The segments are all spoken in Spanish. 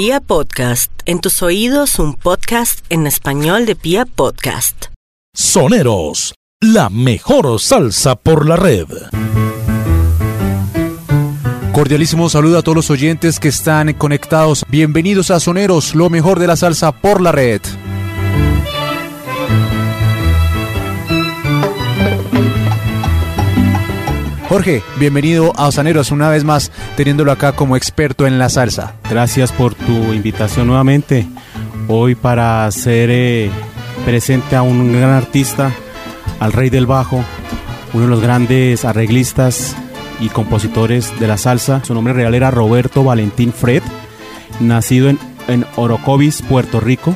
Pia Podcast, en tus oídos un podcast en español de Pia Podcast. Soneros, la mejor salsa por la red. Cordialísimo saludo a todos los oyentes que están conectados. Bienvenidos a Soneros, lo mejor de la salsa por la red. Jorge, bienvenido a Osaneros una vez más, teniéndolo acá como experto en la salsa. Gracias por tu invitación nuevamente. Hoy para hacer eh, presente a un gran artista, al rey del bajo, uno de los grandes arreglistas y compositores de la salsa. Su nombre real era Roberto Valentín Fred, nacido en, en Orocovis, Puerto Rico,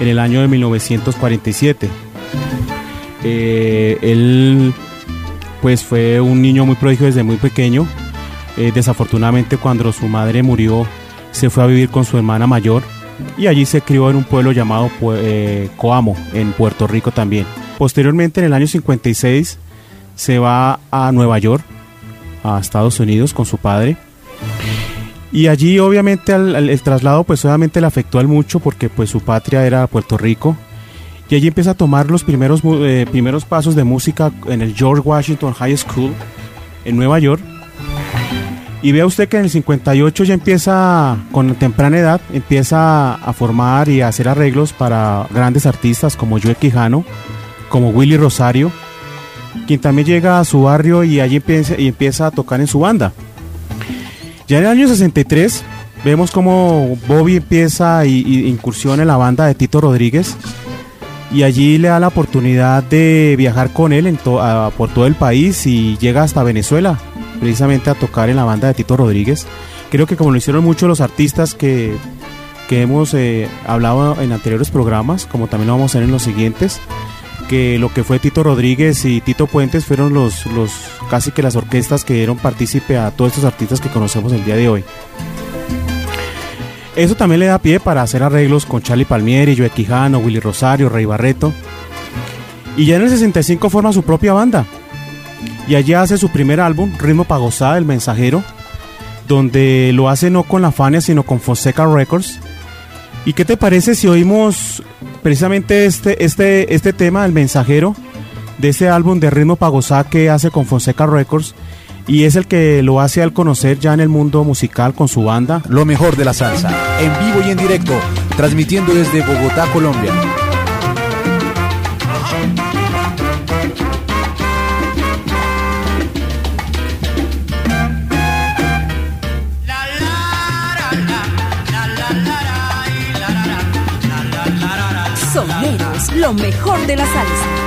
en el año de 1947. Eh, él pues fue un niño muy prodigio desde muy pequeño. Eh, desafortunadamente cuando su madre murió se fue a vivir con su hermana mayor y allí se crió en un pueblo llamado eh, Coamo, en Puerto Rico también. Posteriormente en el año 56 se va a Nueva York, a Estados Unidos con su padre. Y allí obviamente el traslado pues obviamente le afectó al mucho porque pues su patria era Puerto Rico y allí empieza a tomar los primeros, eh, primeros pasos de música en el George Washington High School en Nueva York. Y vea usted que en el 58 ya empieza, con temprana edad, empieza a formar y a hacer arreglos para grandes artistas como Joe Quijano, como Willy Rosario, quien también llega a su barrio y allí empieza, y empieza a tocar en su banda. Ya en el año 63 vemos como Bobby empieza y, incursiona en la banda de Tito Rodríguez y allí le da la oportunidad de viajar con él por todo el país y llega hasta Venezuela, precisamente a tocar en la banda de Tito Rodríguez. Creo que como lo hicieron muchos los artistas que, que hemos eh, hablado en anteriores programas, como también lo vamos a hacer en los siguientes, que lo que fue Tito Rodríguez y Tito Puentes fueron los, los casi que las orquestas que dieron partícipe a todos estos artistas que conocemos el día de hoy. Eso también le da pie para hacer arreglos con Charlie Palmieri, Joe Quijano, Willy Rosario, Rey Barreto. Y ya en el 65 forma su propia banda. Y allí hace su primer álbum, Ritmo Pagosada, El Mensajero, donde lo hace no con la Fania, sino con Fonseca Records. ¿Y qué te parece si oímos precisamente este, este, este tema, El Mensajero, de ese álbum de Ritmo Pagosada que hace con Fonseca Records? Y es el que lo hace al conocer ya en el mundo musical con su banda. Lo mejor de la salsa, en vivo y en directo, transmitiendo desde Bogotá, Colombia. Soneros, lo mejor de la salsa.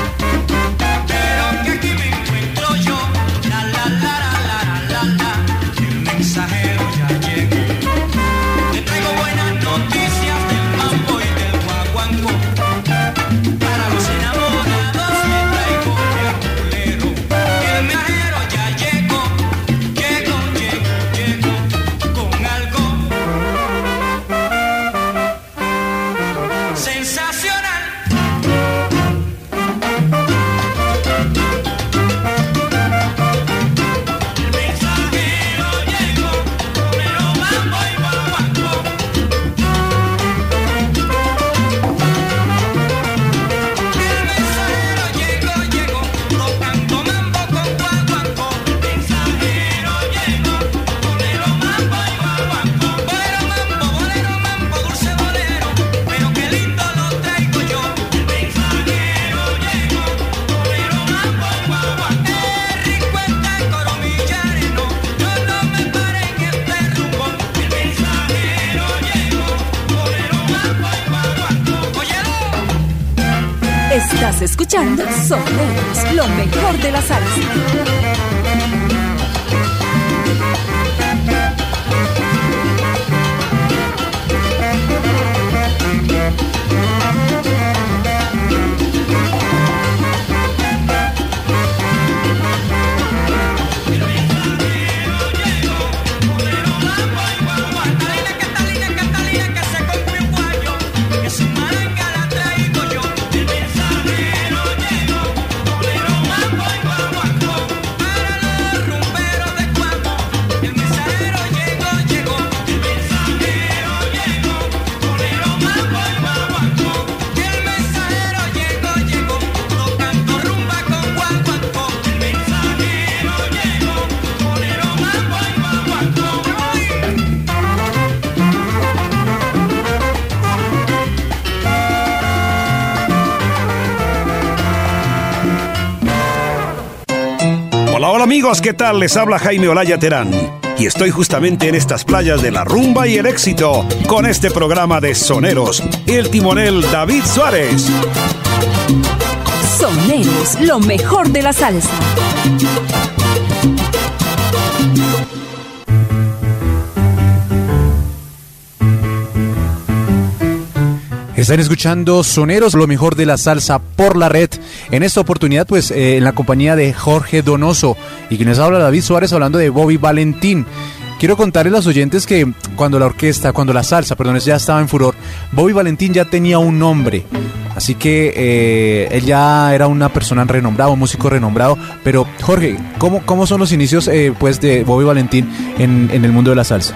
Amigos, ¿qué tal? Les habla Jaime Olaya Terán. Y estoy justamente en estas playas de la rumba y el éxito con este programa de soneros, el timonel David Suárez. Soneros, lo mejor de la salsa. Están escuchando Soneros, lo mejor de la salsa por la red. En esta oportunidad, pues, eh, en la compañía de Jorge Donoso y quienes habla David Suárez hablando de Bobby Valentín. Quiero contarles a los oyentes que cuando la orquesta, cuando la salsa, perdón, ya estaba en furor, Bobby Valentín ya tenía un nombre. Así que eh, él ya era una persona renombrada, un músico renombrado. Pero Jorge, ¿cómo, cómo son los inicios eh, pues de Bobby Valentín en, en el mundo de la salsa?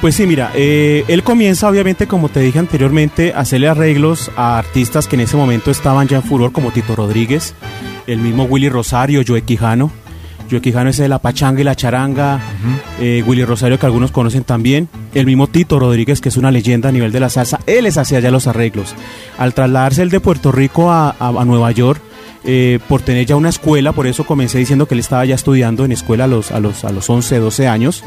Pues sí, mira, eh, él comienza obviamente, como te dije anteriormente, a hacerle arreglos a artistas que en ese momento estaban ya en furor, como Tito Rodríguez, el mismo Willy Rosario, Joe Quijano. Joe Quijano es de la pachanga y la charanga, eh, Willy Rosario que algunos conocen también, el mismo Tito Rodríguez que es una leyenda a nivel de la salsa, él les hacía ya los arreglos. Al trasladarse él de Puerto Rico a, a- a Nueva York, eh, por tener ya una escuela, por eso comencé diciendo que él estaba ya estudiando en escuela a los, a los, a los 11, 12 años,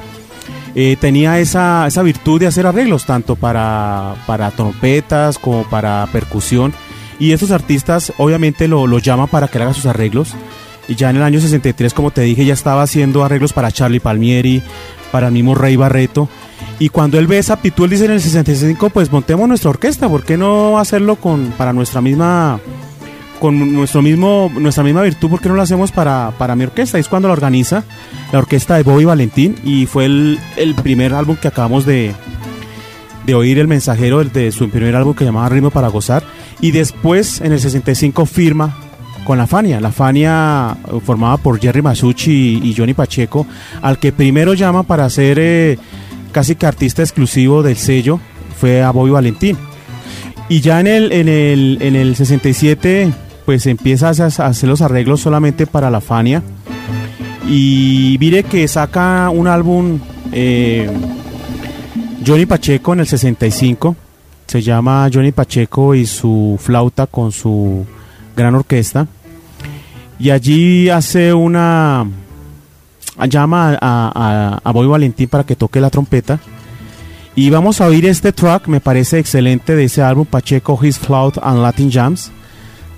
eh, tenía esa, esa virtud de hacer arreglos, tanto para, para trompetas como para percusión. Y esos artistas obviamente lo, lo llaman para que haga sus arreglos. Y ya en el año 63, como te dije, ya estaba haciendo arreglos para Charlie Palmieri, para el mismo Rey Barreto. Y cuando él ve esa aptitud, dice en el 65, pues montemos nuestra orquesta, ¿por qué no hacerlo con, para nuestra misma con nuestro mismo, nuestra misma virtud, ¿por qué no lo hacemos para, para mi orquesta? Es cuando la organiza la orquesta de Bobby Valentín y fue el, el primer álbum que acabamos de, de oír, el mensajero de su primer álbum que llamaba Ritmo para Gozar. Y después, en el 65, firma con la Fania. La Fania, eh, formada por Jerry Masucci y, y Johnny Pacheco, al que primero llama para ser eh, casi que artista exclusivo del sello, fue a Bobby Valentín. Y ya en el, en el, en el 67, pues empieza a hacer- los arreglos solamente para la Fania. Y mire que saca un álbum eh, Johnny Pacheco en el 65. Se llama Johnny Pacheco y su flauta con su gran orquesta. Y allí hace una. llama a, Bobby Valentín para que toque la trompeta. Y vamos a oír este track, me parece excelente, de ese álbum Pacheco, His Flout and Latin Jams,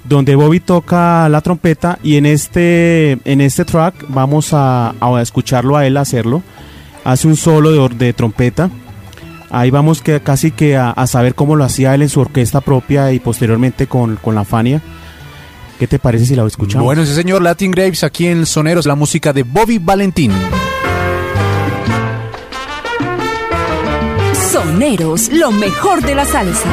donde Bobby toca la trompeta y en este, en este track vamos a, a escucharlo a él hacerlo. Hace un solo de, de trompeta. Ahí vamos que casi que a, a saber cómo lo hacía él en su orquesta propia y posteriormente con, con la Fania. ¿Qué te parece si la escuchamos? Bueno, ese señor Latin Graves aquí en Soneros, la música de Bobby Valentín. Soneros, lo mejor de la salsa.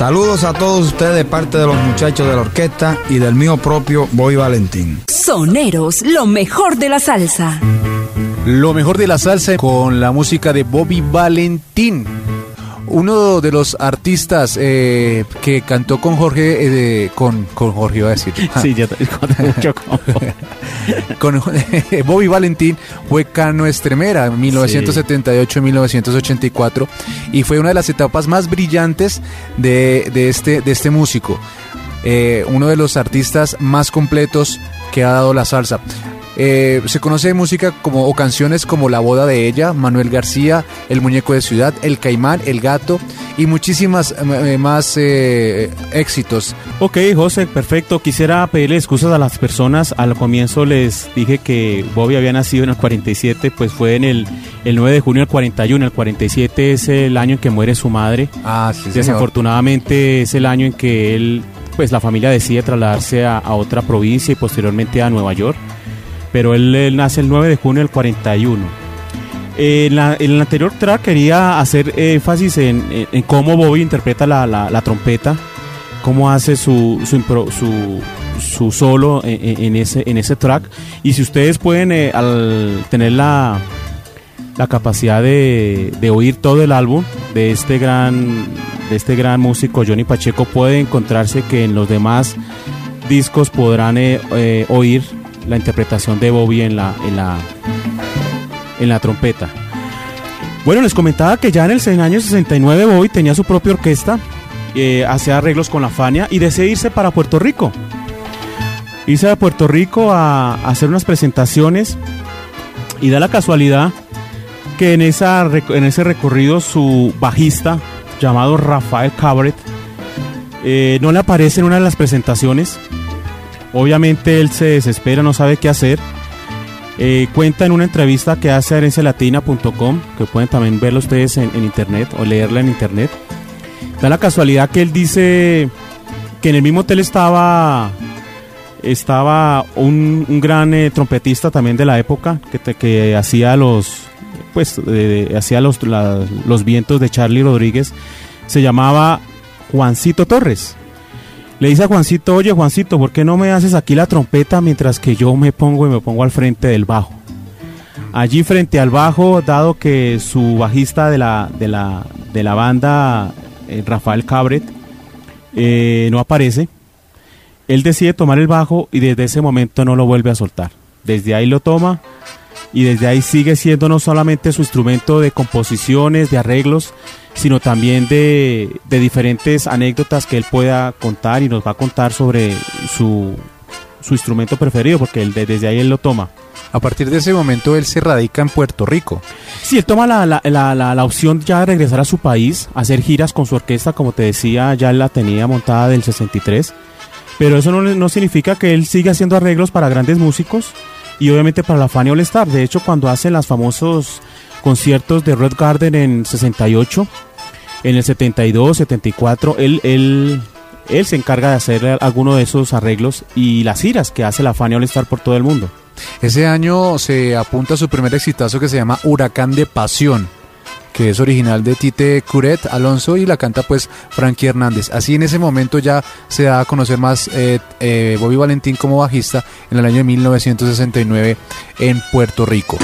Saludos a todos ustedes de parte de los muchachos de la orquesta y del mío propio Boy Valentín. Soneros, lo mejor de la salsa. Lo mejor de la salsa con la música de Bobby Valentín. Uno de los artistas eh, que cantó con Jorge, eh, con, con Jorge iba a decir. Sí, te mucho con Bobby Valentín fue Cano Estremera, 1978-1984, y fue una de las etapas más brillantes de, de este, de este músico. Eh, uno de los artistas más completos que ha dado la salsa. Eh, se conoce de música como, o canciones como La boda de ella, Manuel García, El muñeco de ciudad, El caimán, El gato y muchísimas eh, más eh, éxitos. Ok, José, perfecto. Quisiera pedirle excusas a las personas. Al comienzo les dije que Bobby había nacido en el 47, pues fue en el, el 9 de junio del 41. El 47 es el año en que muere su madre. Ah, sí, señor. Desafortunadamente es el año en que él, pues la familia decide trasladarse a, a otra provincia y posteriormente a Nueva York pero él, nace el 9 de junio del 41. Eh, en, en, el anterior track quería hacer énfasis en, cómo Bobby interpreta la, la, trompeta, cómo hace su, su, impro, su solo en, ese, en ese track. Y si ustedes pueden, eh, al tener la, la capacidad de, de, oír todo el álbum de este gran de este gran músico Johnny Pacheco puede encontrarse que en los demás discos podrán eh, eh, oír la interpretación de Bobby en la, en la, en la trompeta. Bueno, les comentaba que ya en el año 69 Bobby tenía su propia orquesta, eh, hacía arreglos con la Fania y decidía irse para Puerto Rico. Irse a Puerto Rico a, a, hacer unas presentaciones y da la casualidad que en, esa, en ese recorrido su bajista, llamado Rafael Cabret, eh, no le aparece en una de las presentaciones Obviamente él se desespera, no sabe qué hacer. Eh, cuenta en una entrevista que hace a herencialatina.com, que pueden también verlo ustedes en, internet o leerla en internet. Da la casualidad que él dice que en el mismo hotel estaba estaba un, gran eh, trompetista también de la época que, que hacía los pues hacía los, los vientos de Charlie Rodríguez. Se llamaba Juancito Torres. Le dice a Juancito, oye Juancito, ¿por qué no me haces aquí la trompeta mientras que yo me pongo y me pongo al frente del bajo? Allí frente al bajo, dado que su bajista de la, de la, de la banda, eh, Rafael Cabret, eh, no aparece, él decide tomar el bajo y desde ese momento no lo vuelve a soltar. Desde ahí lo toma y desde ahí sigue siendo no solamente su instrumento de composiciones, de arreglos, sino también de, de, diferentes anécdotas que él pueda contar y nos va a contar sobre su, su instrumento preferido, porque él, desde ahí él lo toma. A partir de ese momento él se radica en Puerto Rico. Sí, él toma la, la, la, la, opción ya de regresar a su país, hacer giras con su orquesta, como te decía, ya la tenía montada del 63. Pero eso no, no significa que él siga haciendo arreglos para grandes músicos y obviamente para la Fania All Star. De hecho, cuando hacen los famosos conciertos de Red Garden en 68, en el 72, 74, él, él, él se encarga de hacer alguno de esos arreglos y las giras que hace la Fania All Star por todo el mundo. Ese año se apunta a su primer exitazo que se llama Huracán de Pasión que es original de Tite Curet Alonso y la canta pues Frankie Hernández. Así en ese momento ya se da a conocer más eh, eh, Bobby Valentín como bajista en el año de 1969 en Puerto Rico.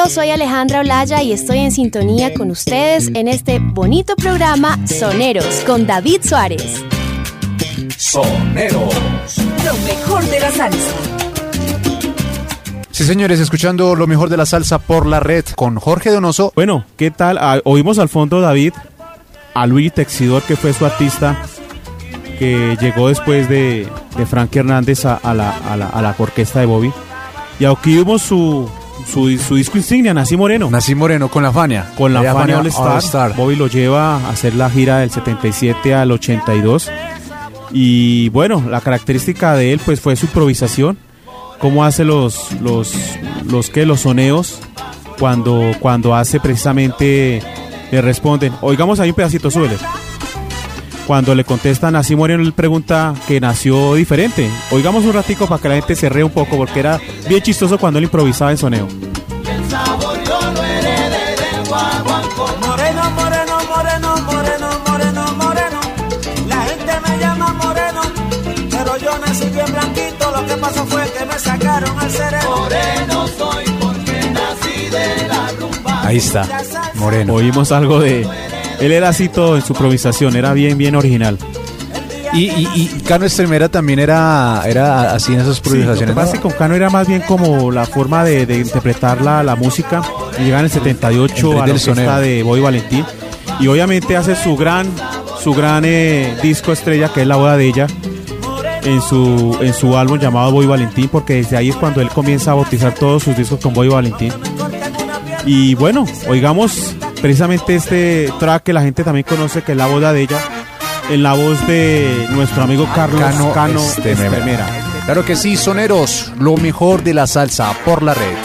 Amigos, soy Alejandra Olaya y estoy en sintonía con ustedes en este bonito programa Soneros con David Suárez. Soneros. Lo mejor de la salsa. Sí, señores, escuchando lo mejor de la salsa por la red con Jorge Donoso. Bueno, ¿qué tal? Ah, oímos al fondo, David, a Luis Texidor, que fue su artista, que llegó después de, de Frank Hernández a, a la, a, la, a la orquesta de Bobby. Y aquí vimos su, su, su disco insignia, Nací Moreno. Nací Moreno con la Fania. Con la Fania All All Star. Bobby lo lleva a hacer la gira del 77 al 82. Y bueno, la característica de él pues fue su improvisación. Cómo hace los, los, los, ¿qué? los soneos cuando, cuando hace precisamente, le responden. Oigamos ahí un pedacito, súbele. Cuando le contestan a Moreno, él pregunta que nació diferente. Oigamos un ratico para que la gente se rea un poco, porque era bien chistoso cuando él improvisaba en soneo. Moreno, moreno, moreno, moreno, moreno, moreno. La gente me llama moreno, pero yo nací bien blanquito. Lo que pasó fue que me sacaron al cerebro. Moreno soy porque nací de la rumba. Ahí está, Moreno. Oímos algo de... Él era así todo en su improvisación, era bien, bien original. Y, y, y Cano Estremera también era, era así en esas Sí, lo que improvisaciones. es que con Cano era más bien como la forma de, de interpretar la, la música. Y llega en el 78 En a la orquesta de Boy Valentín. Y obviamente hace su gran, su gran eh, disco estrella, que es la boda de ella, en su, en su álbum llamado Boy Valentín, porque desde ahí es cuando él comienza a bautizar todos sus discos con Boy Valentín. Y bueno, oigamos precisamente este track que la gente también conoce, que es la boda de ella, en la voz de nuestro amigo Carlos Cano Cano, Estremera. Estremera. Claro que sí, soneros, lo mejor de la salsa por la red.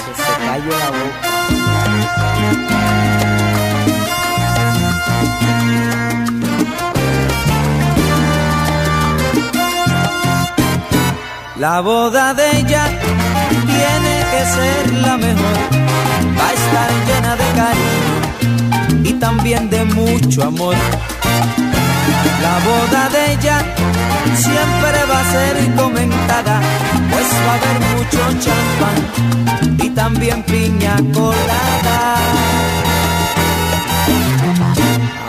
La boda de ella tiene que ser la mejor. Va a estar llena de cariño y también de mucho amor. La boda de ella siempre va a ser comentada, pues va a haber mucho champán y también piña colada.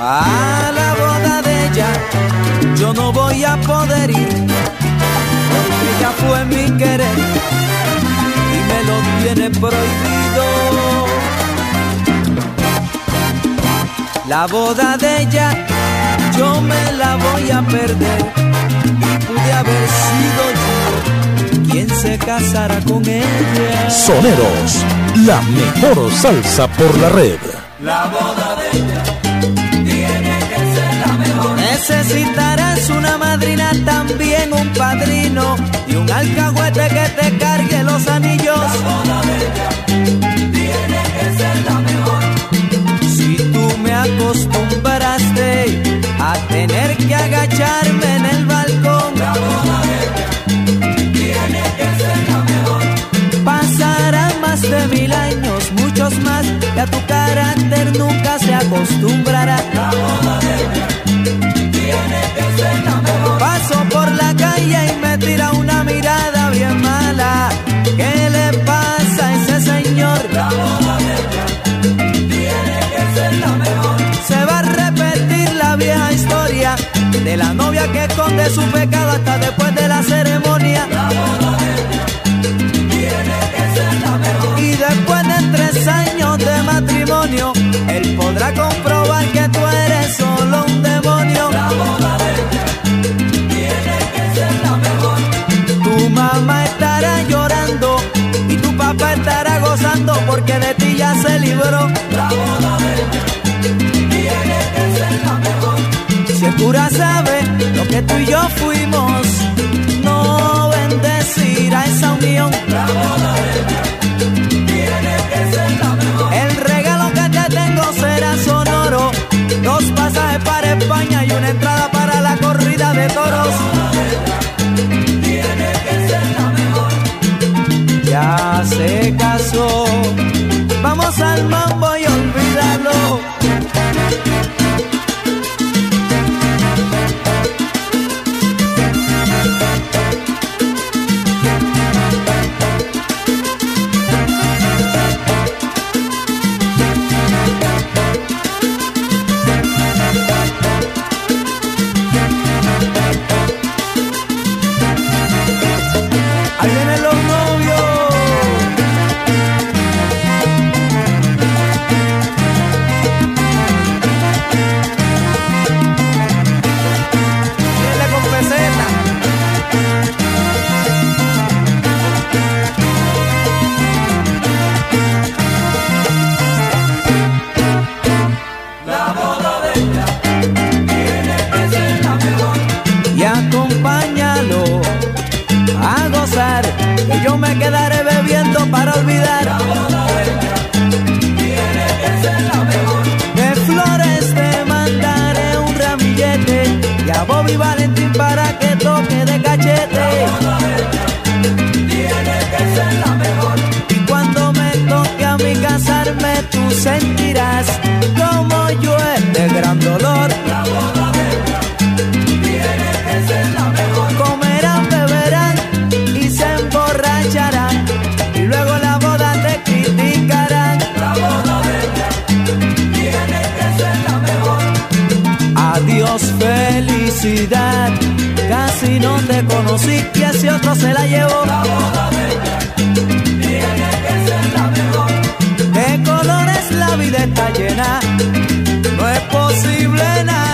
A la boda de ella yo no voy a poder ir porque ella fue mi querer y me lo tiene prohibido. La boda de ella yo me la voy a perder y pude haber sido yo quien se casara con ella. Soneros, la mejor salsa por la red. La boda de ella tiene que ser la mejor. Necesitarás una madrina, también un padrino y un alcahuete que te acostumbrará. La boda de tiene que ser la mejor. Paso por la calle y me tira una mirada bien mala. ¿Qué le pasa a ese señor? La boda de tiene que ser la mejor. Se va a repetir la vieja historia de la novia que esconde su pecado hasta después podrá comprobar que tú eres solo un demonio. La boda de ella tiene que ser la mejor. Tu mamá estará llorando y tu papá estará gozando porque de ti ya se libró. La boda de ella tiene que ser la mejor. Si el cura sabe lo que tú y yo fuimos, no bendecirá esa unión. La boda de ella Entrada para la corrida de toros. Tiene que ser la mejor. Ya se casó. Vamos al mambo y olvídalo. No te conocí y ese otro se la llevó. De colores la vida está llena. No es posible nada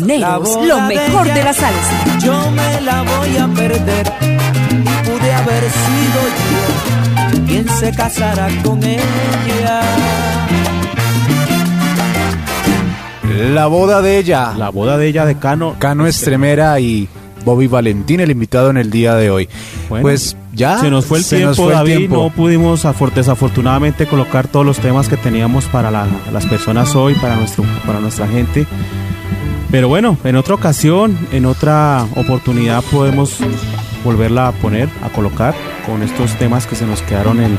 Soneros, lo mejor ella, de la salsa. Yo me la voy a perder. Y pude haber sido yo quien se casara con ella. La boda de ella. La boda de ella de Cano. Cano Estremera y Bobby Valentín, el invitado en el día de hoy. Bueno, pues ya Se nos fue el se tiempo, nos fue el David. tiempo. No pudimos afor- desafortunadamente colocar todos los temas que teníamos para la- las personas hoy, para, nuestro, para nuestra gente. Pero bueno, en otra ocasión, en otra oportunidad podemos volverla a poner, a colocar con estos temas que se nos quedaron en,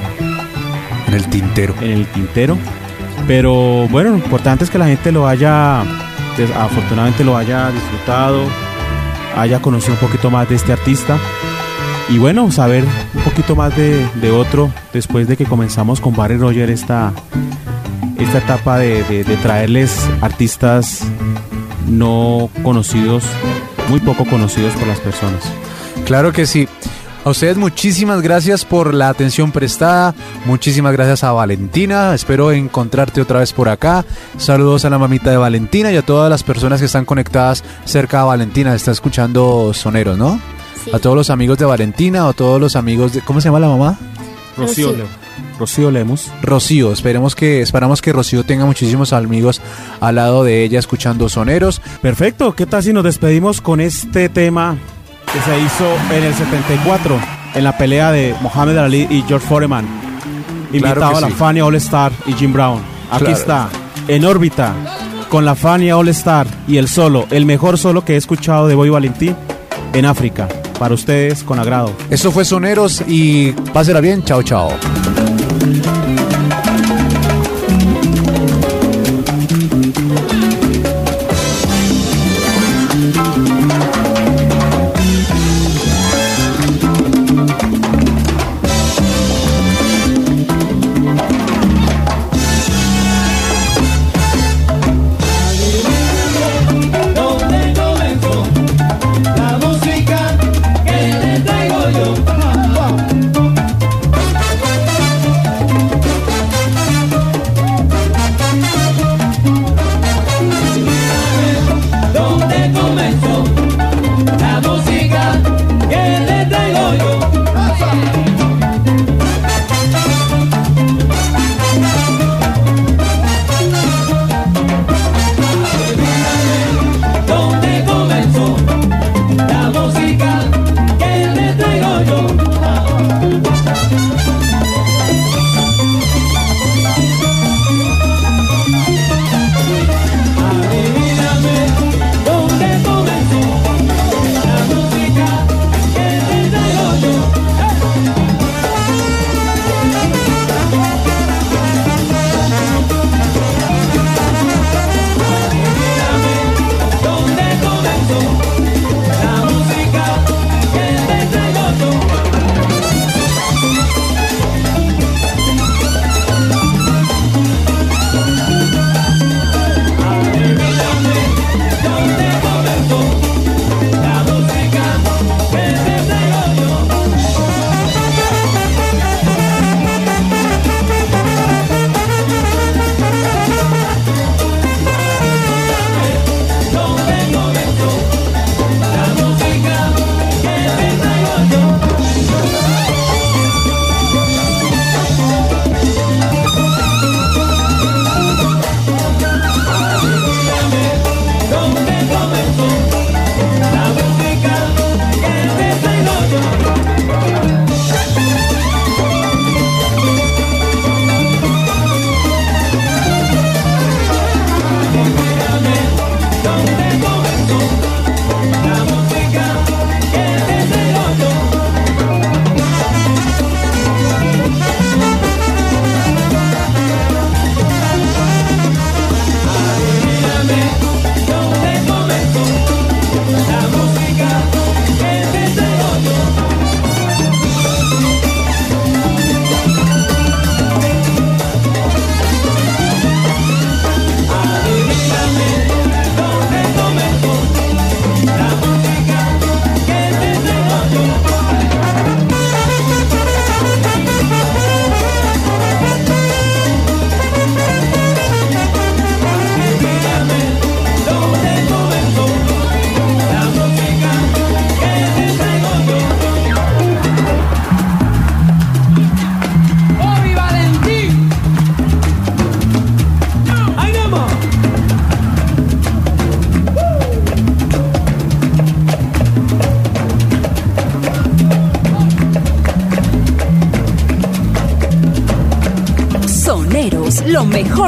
En el tintero. en el tintero. Pero bueno, lo importante es que la gente lo haya, afortunadamente lo haya disfrutado, haya conocido un poquito más de este artista. Y bueno, saber un poquito más de, de otro después de que comenzamos con Barry Roger esta, esta etapa de, de- de traerles artistas no conocidos, muy poco conocidos por las personas. Claro que sí. A ustedes muchísimas gracias por la atención prestada. Muchísimas gracias a Valentina. Espero encontrarte otra vez por acá. Saludos a la mamita de Valentina y a todas las personas que están conectadas cerca de Valentina. Está escuchando Soneros, ¿no? Sí. A todos los amigos de Valentina o a todos los amigos de... ¿Cómo se llama la mamá? Rocío, Rocío. Le- Rocío Lemos. Rocío. Esperemos que, esperamos que Rocío tenga muchísimos amigos al lado de ella escuchando Soneros. Perfecto, ¿qué tal si nos despedimos con este tema que se hizo en el 74 en la pelea de Mohamed Ali y George Foreman? Invitado Claro a la sí. Fania All Star y Jim Brown. Aquí Claro. está, en órbita, con la Fania All Star y el solo, el mejor solo que he escuchado de Boy Valentín en África. Para ustedes, con agrado. Esto fue Soneros y pásela bien. Chao, chao. Donde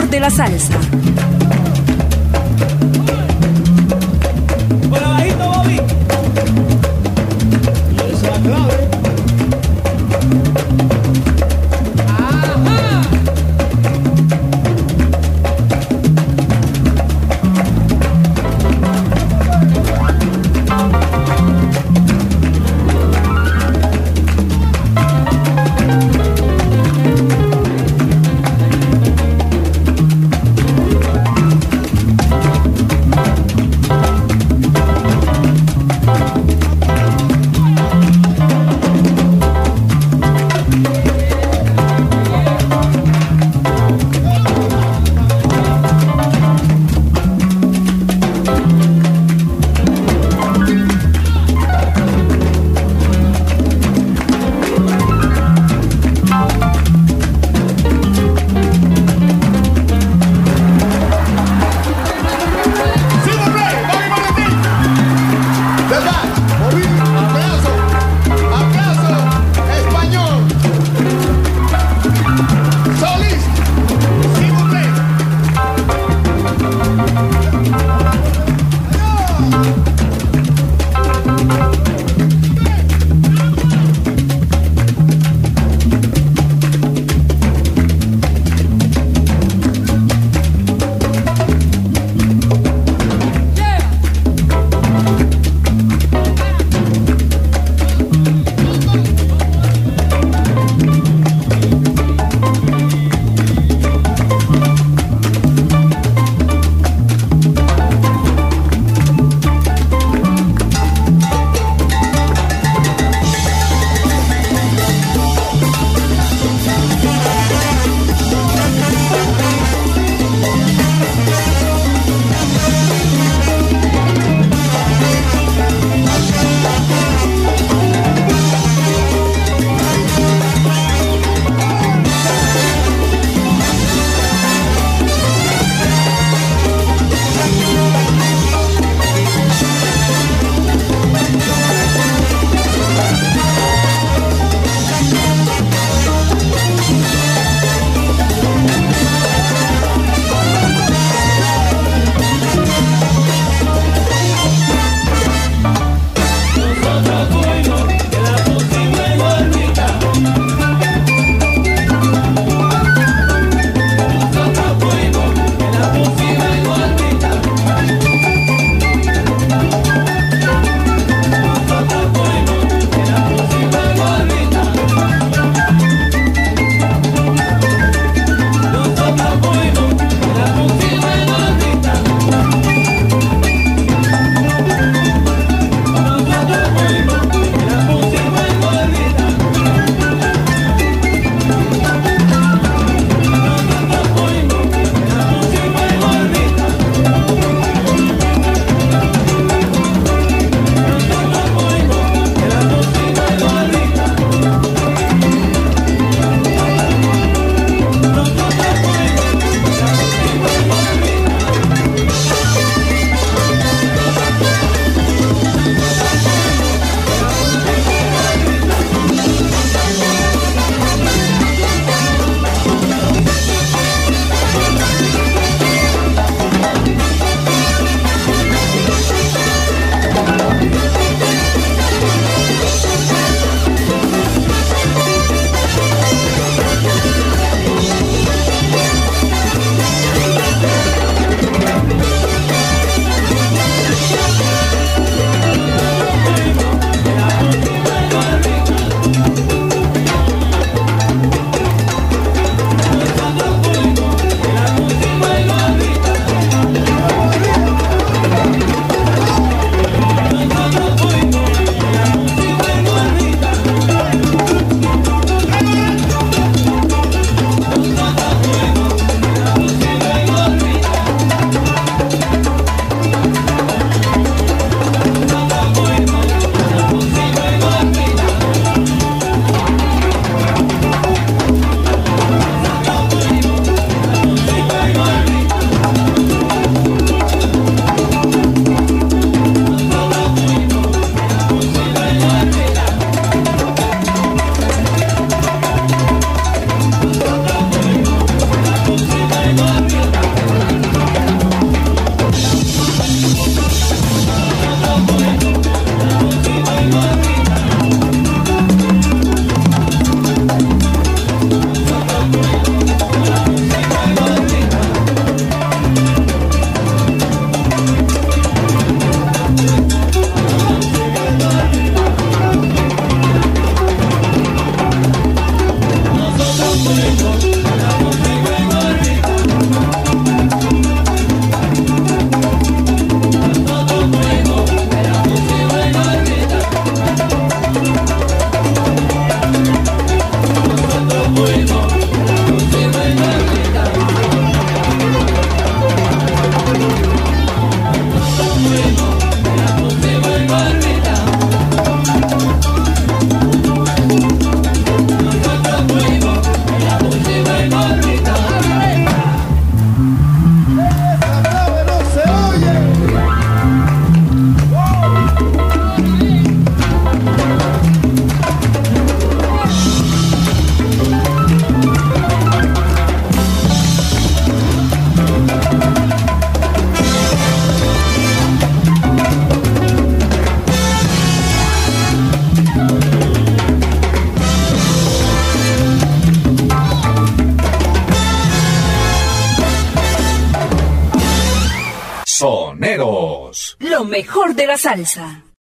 de la salsa. Salsa.